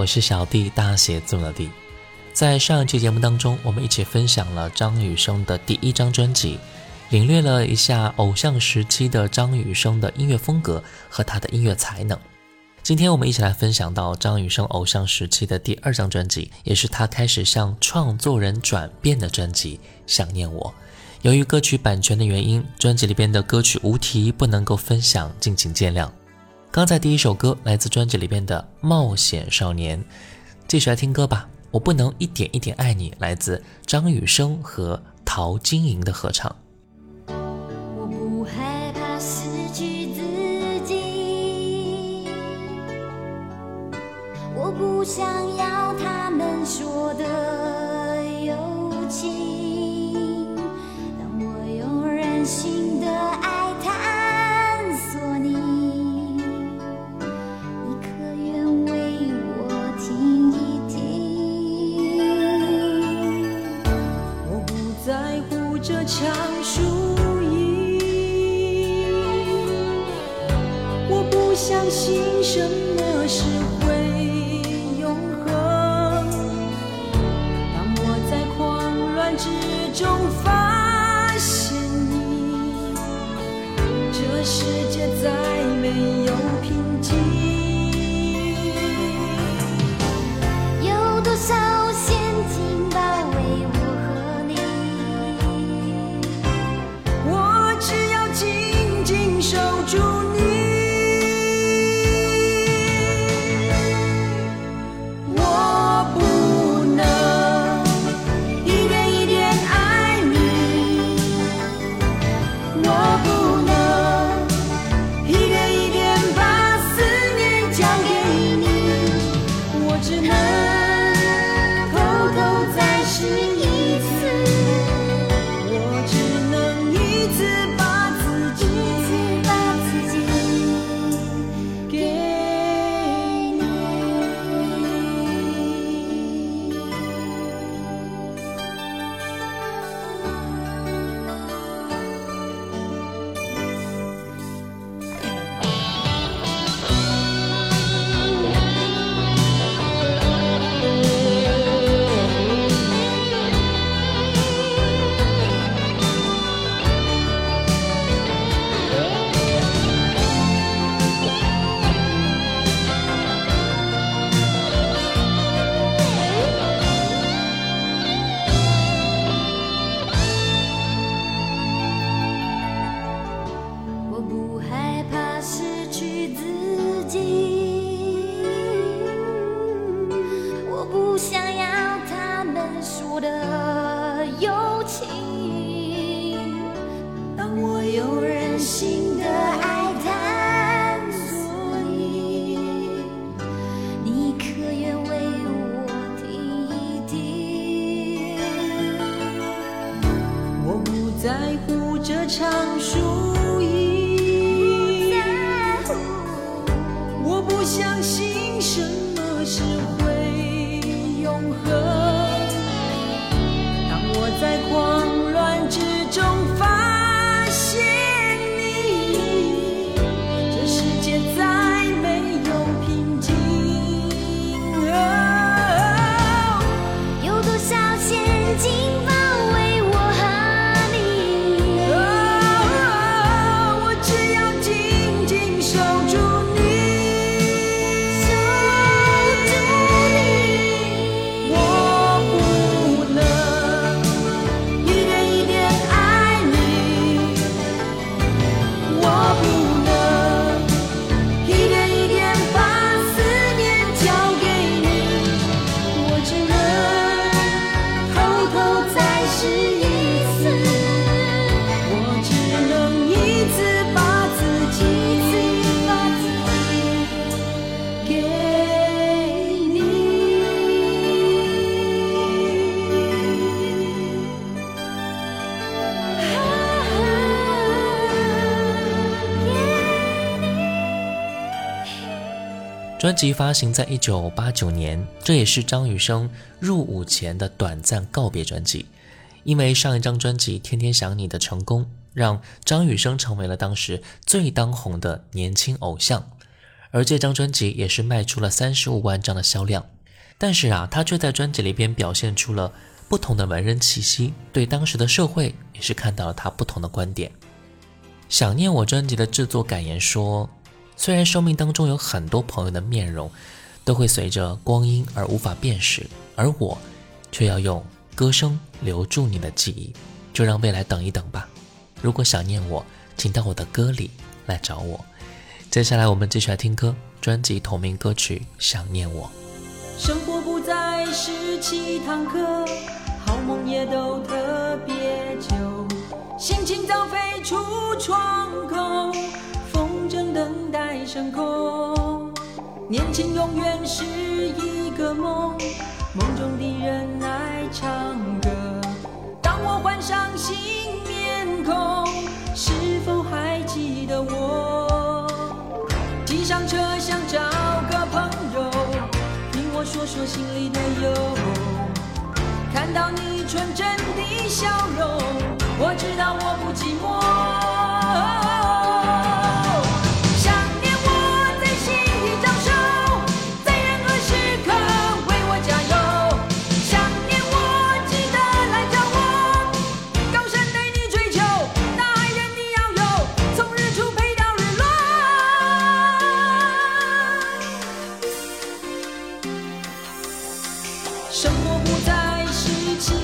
我是小弟，大写字母的弟。在上一期节目当中，我们一起分享了张雨生的第一张专辑，领略了一下偶像时期的张雨生的音乐风格和他的音乐才能。今天我们一起来分享到张雨生偶像时期的第二张专辑，也是他开始向创作人转变的专辑《想念我》。由于歌曲版权的原因，专辑里边的歌曲无题不能够分享，敬请见谅。刚才第一首歌来自专辑里边的《冒险少年》，继续来听歌吧。我不能一点一点爱你，来自张雨生和陶晶莹的合唱。我不害怕失去自己，我不想要心声。专辑发行在一九八九年，这也是张雨生入伍前的短暂告别专辑。因为上一张专辑《天天想你》的成功，让张雨生成为了当时最当红的年轻偶像，而这张专辑也是卖出了三十五万张的销量。但是啊，他却在专辑里边表现出了不同的文人气息，对当时的社会也是看到了他不同的观点。想念我专辑的制作感言说。虽然生命当中有很多朋友的面容都会随着光阴而无法辨识，而我却要用歌声留住你的记忆，就让未来等一等吧。如果想念我，请到我的歌里来找我。接下来我们继续来听歌，专辑同名歌曲《想念我》。生活不再是七堂课，好梦也都特别久，心情早飞出窗口，等待升空。年轻永远是一个梦，梦中的人爱唱歌。当我换上新面孔，是否还记得我？挤上车想找个朋友，听我说说心里的忧。看到你纯真的笑容，我知道我不寂寞。生活不再是。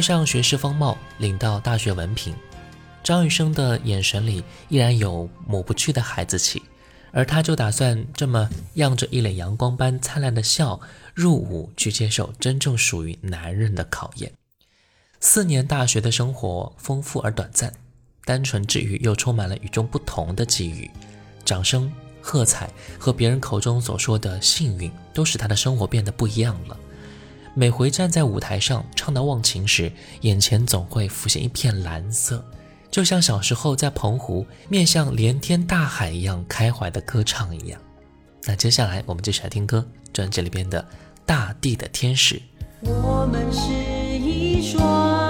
上学士风貌，领到大学文凭，张雨生的眼神里依然有抹不去的孩子气，而他就打算这么漾着一脸阳光般灿烂的笑入伍，去接受真正属于男人的考验。四年大学的生活丰富而短暂，单纯之余又充满了与众不同的机遇，掌声、喝彩和别人口中所说的幸运，都使他的生活变得不一样了。每回站在舞台上唱到忘情时，眼前总会浮现一片蓝色，就像小时候在澎湖面向连天大海一样开怀的歌唱一样。那接下来我们继续来听歌，专辑里边的《大地的天使》。我们是一双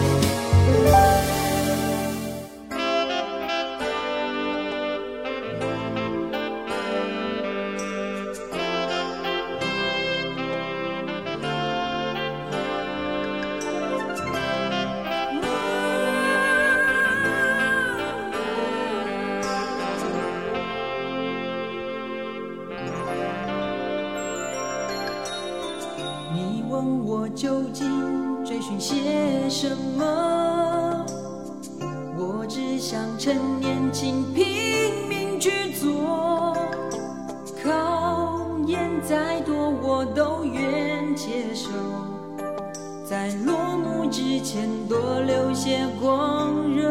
我都愿接受，在落幕之前多留些光热。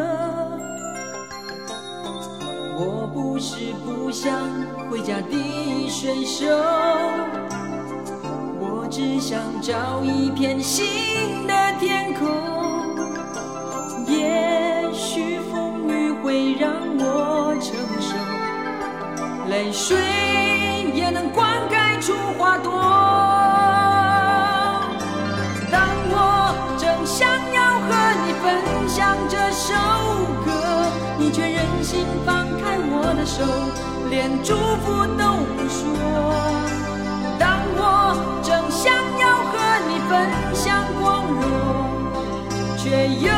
我不是不想回家滴水手。我只想找一片新的天空，也许风雨会让我承受，泪水连祝福都不说。当我正想要和你分享光荣，却又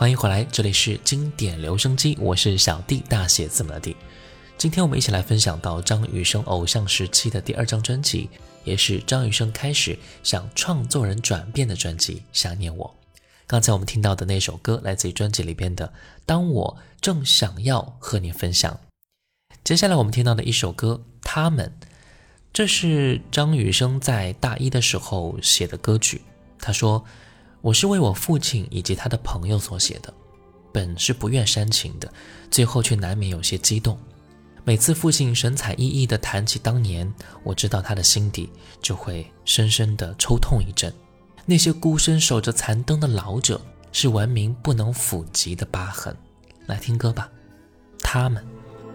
欢迎回来，这里是经典留声机，我是小弟，大写字母的弟。今天我们一起来分享到张雨生偶像时期的第二张专辑，也是张雨生开始向创作人转变的专辑《想念我》。刚才我们听到的那首歌来自于专辑里边的《当我正想要和你分享》。接下来我们听到的一首歌《他们》，这是张雨生在大一的时候写的歌曲。他说：“我是为我父亲以及他的朋友所写的，本是不愿煽情的，最后却难免有些激动。每次父亲神采奕奕地谈起当年，我知道他的心底就会深深地抽痛一阵。那些孤身守着残灯的老者，是文明不能抚及的疤痕。来听歌吧，他们。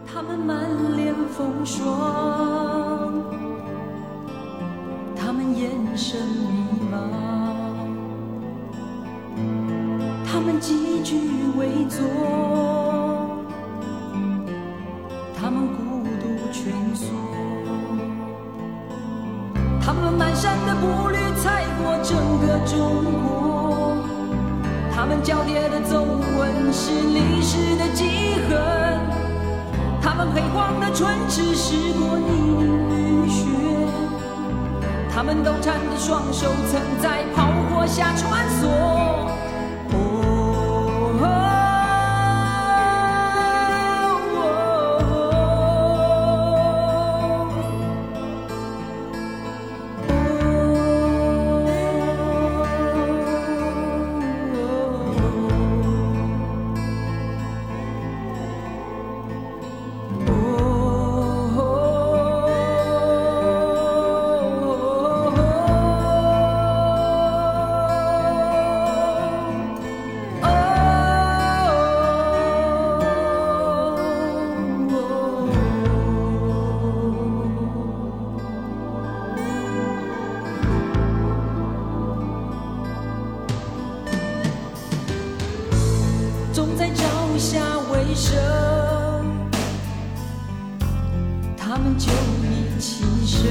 他们满脸风霜，他们眼神迷茫，他们几句伪作，他们孤独蜷缩，他们蹒跚的步履踩过整个中国，他们交叠的皱纹是历史的记恨。他们辉煌的唇齿试过泥泞雨雪，他们抖颤的双手曾在炮火下穿梭。生，他们就已起身，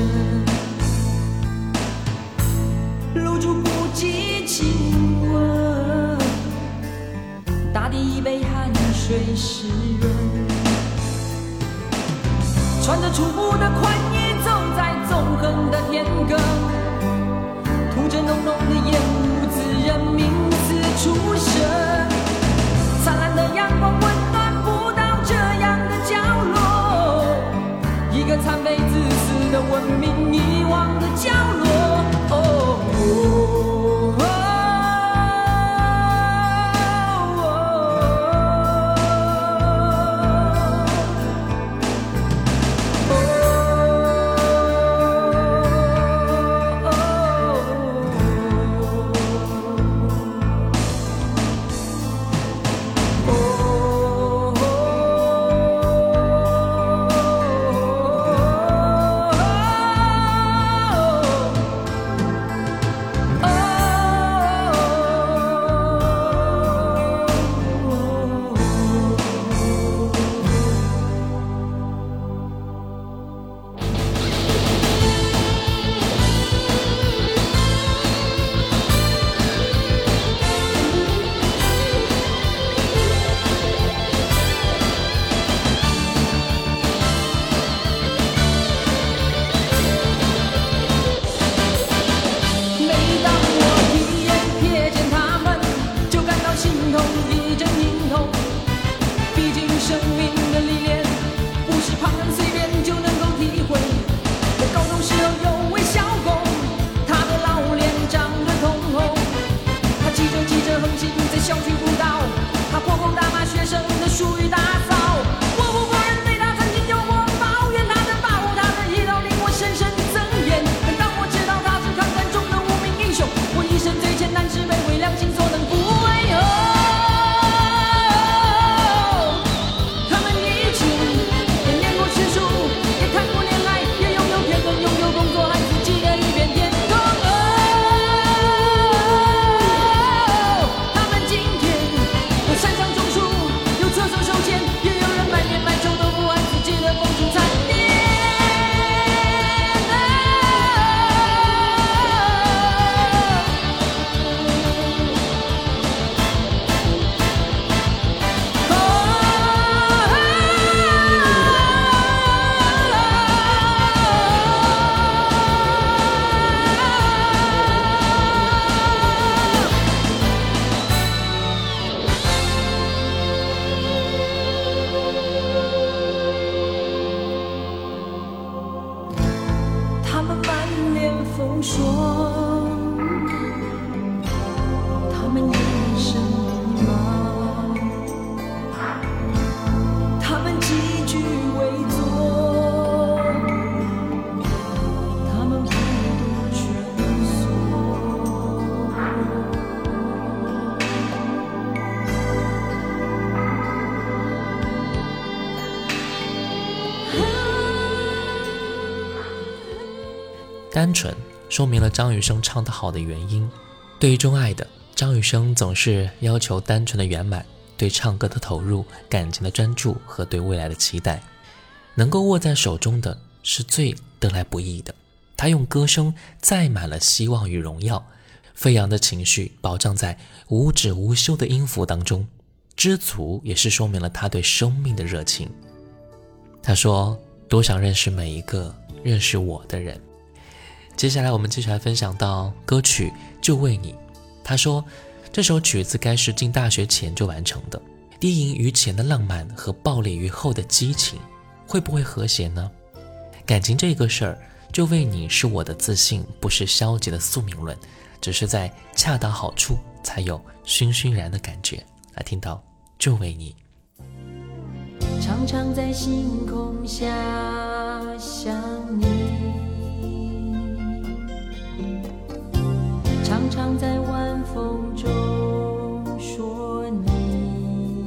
露珠不及亲吻，大地已被汗水湿润，穿着粗布的宽衣走在纵横的田埂，吐着浓浓的烟雾，自人名字出生。残废自私的文明遗忘的角落。哦单纯说明了张雨生唱得好的原因。对于钟爱的张雨生，总是要求单纯的圆满，对唱歌的投入、感情的专注和对未来的期待，能够握在手中的是最得来不易的。他用歌声载满了希望与荣耀，飞扬的情绪保障在无止无休的音符当中，知足也是说明了他对生命的热情。他说：“多想认识每一个认识我的人。”接下来我们继续来分享到歌曲《就为你》。他说，这首曲子该是进大学前就完成的。低吟于前的浪漫和暴烈于后的激情，会不会和谐呢？感情这个事儿，就为你是我的自信，不是消极的宿命论，只是在恰到好处才有熏熏然的感觉。来听到《就为你》，常常在星空下想你。常常在晚风中说你，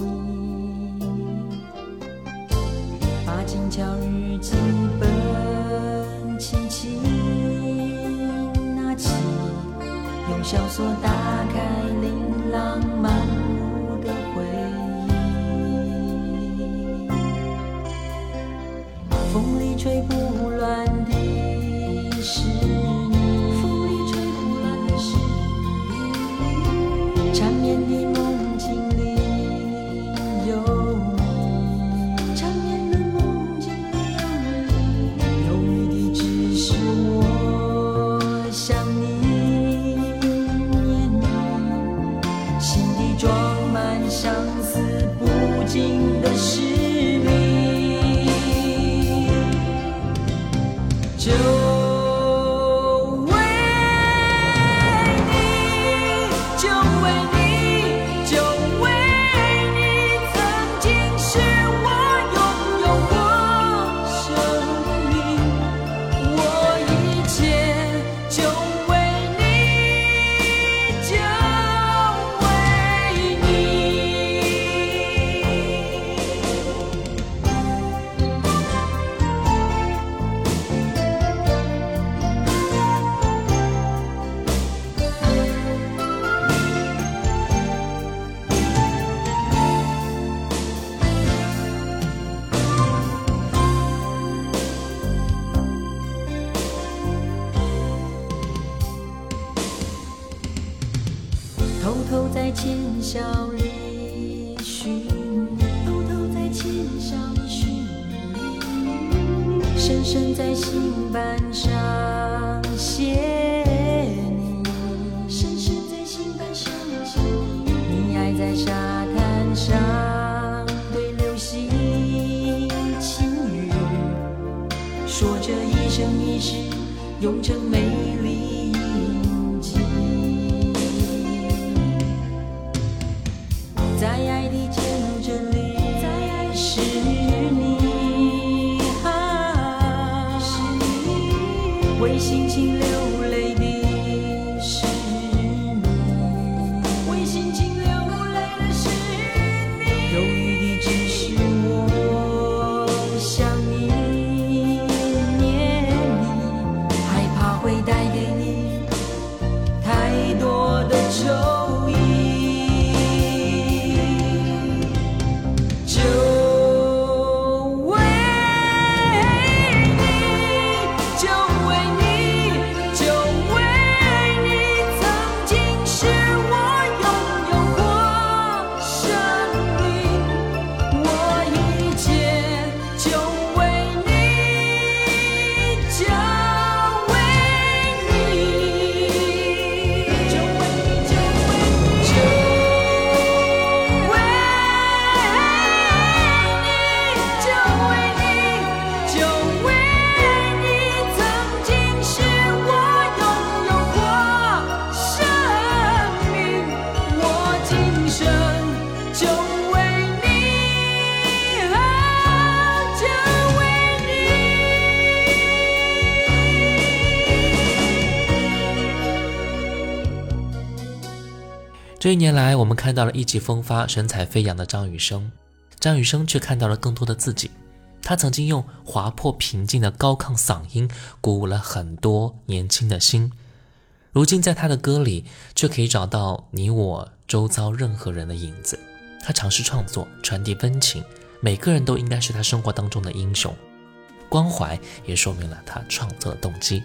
把静悄日记本轻轻拿起，用小锁打开琳琅满目的回忆，风里吹不心情流。这一年来，我们看到了意气风发、神采飞扬的张雨生，张雨生却看到了更多的自己。他曾经用划破平静的高亢嗓音，鼓舞了很多年轻的心。如今，在他的歌里，却可以找到你我周遭任何人的影子。他尝试创作，传递温情，每个人都应该是他生活当中的英雄。关怀也说明了他创作的动机。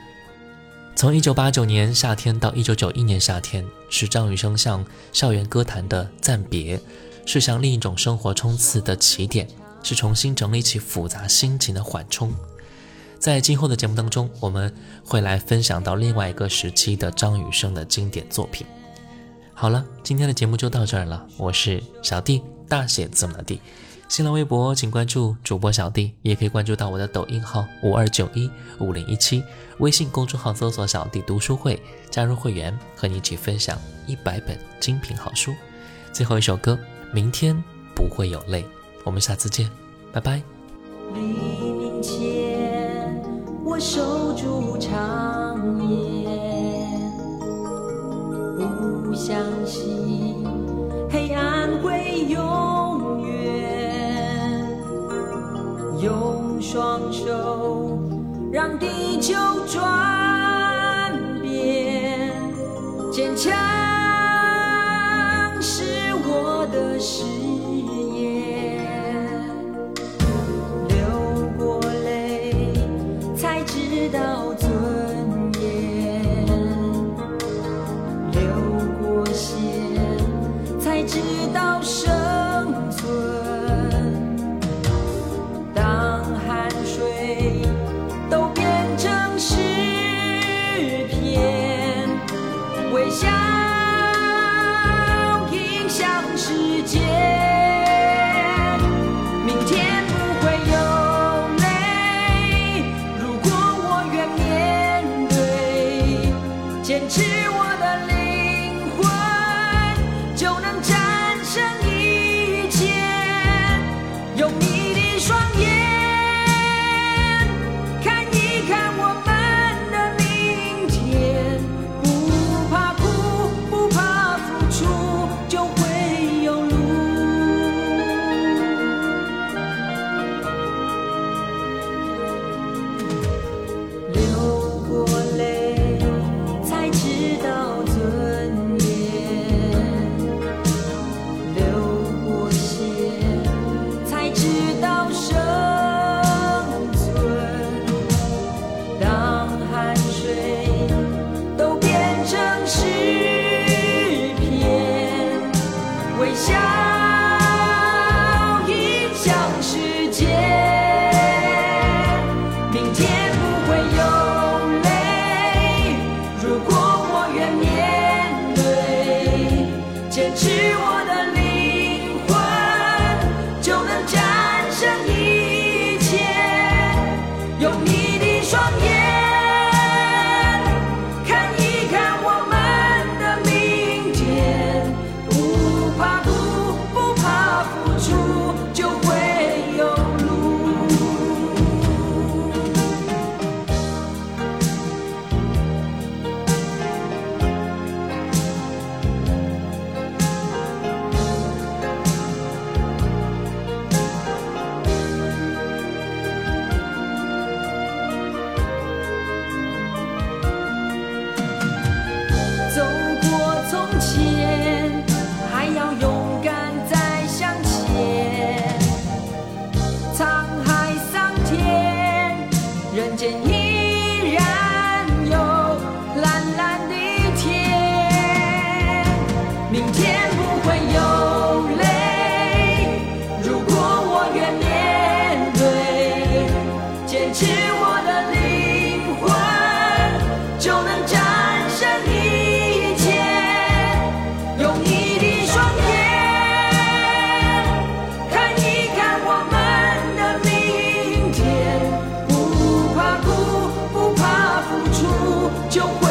从一九八九年夏天到一九九一年夏天，是张雨生向校园歌坛的暂别，是向另一种生活冲刺的起点。是重新整理起复杂心情的缓冲。在今后的节目当中，我们会来分享到另外一个时期的张雨生的经典作品。好了，今天的节目就到这儿了。我是小弟，大写字母的弟。新浪微博请关注主播小弟，也可以关注到我的抖音号五二九一五零一七，微信公众号搜索“小弟读书会”，加入会员，和你一起分享一百本精品好书。最后一首歌，明天不会有泪。我们下次见，拜拜。黎明前，我守住长夜，不相信双手让地球转变，坚强是我的誓。是。就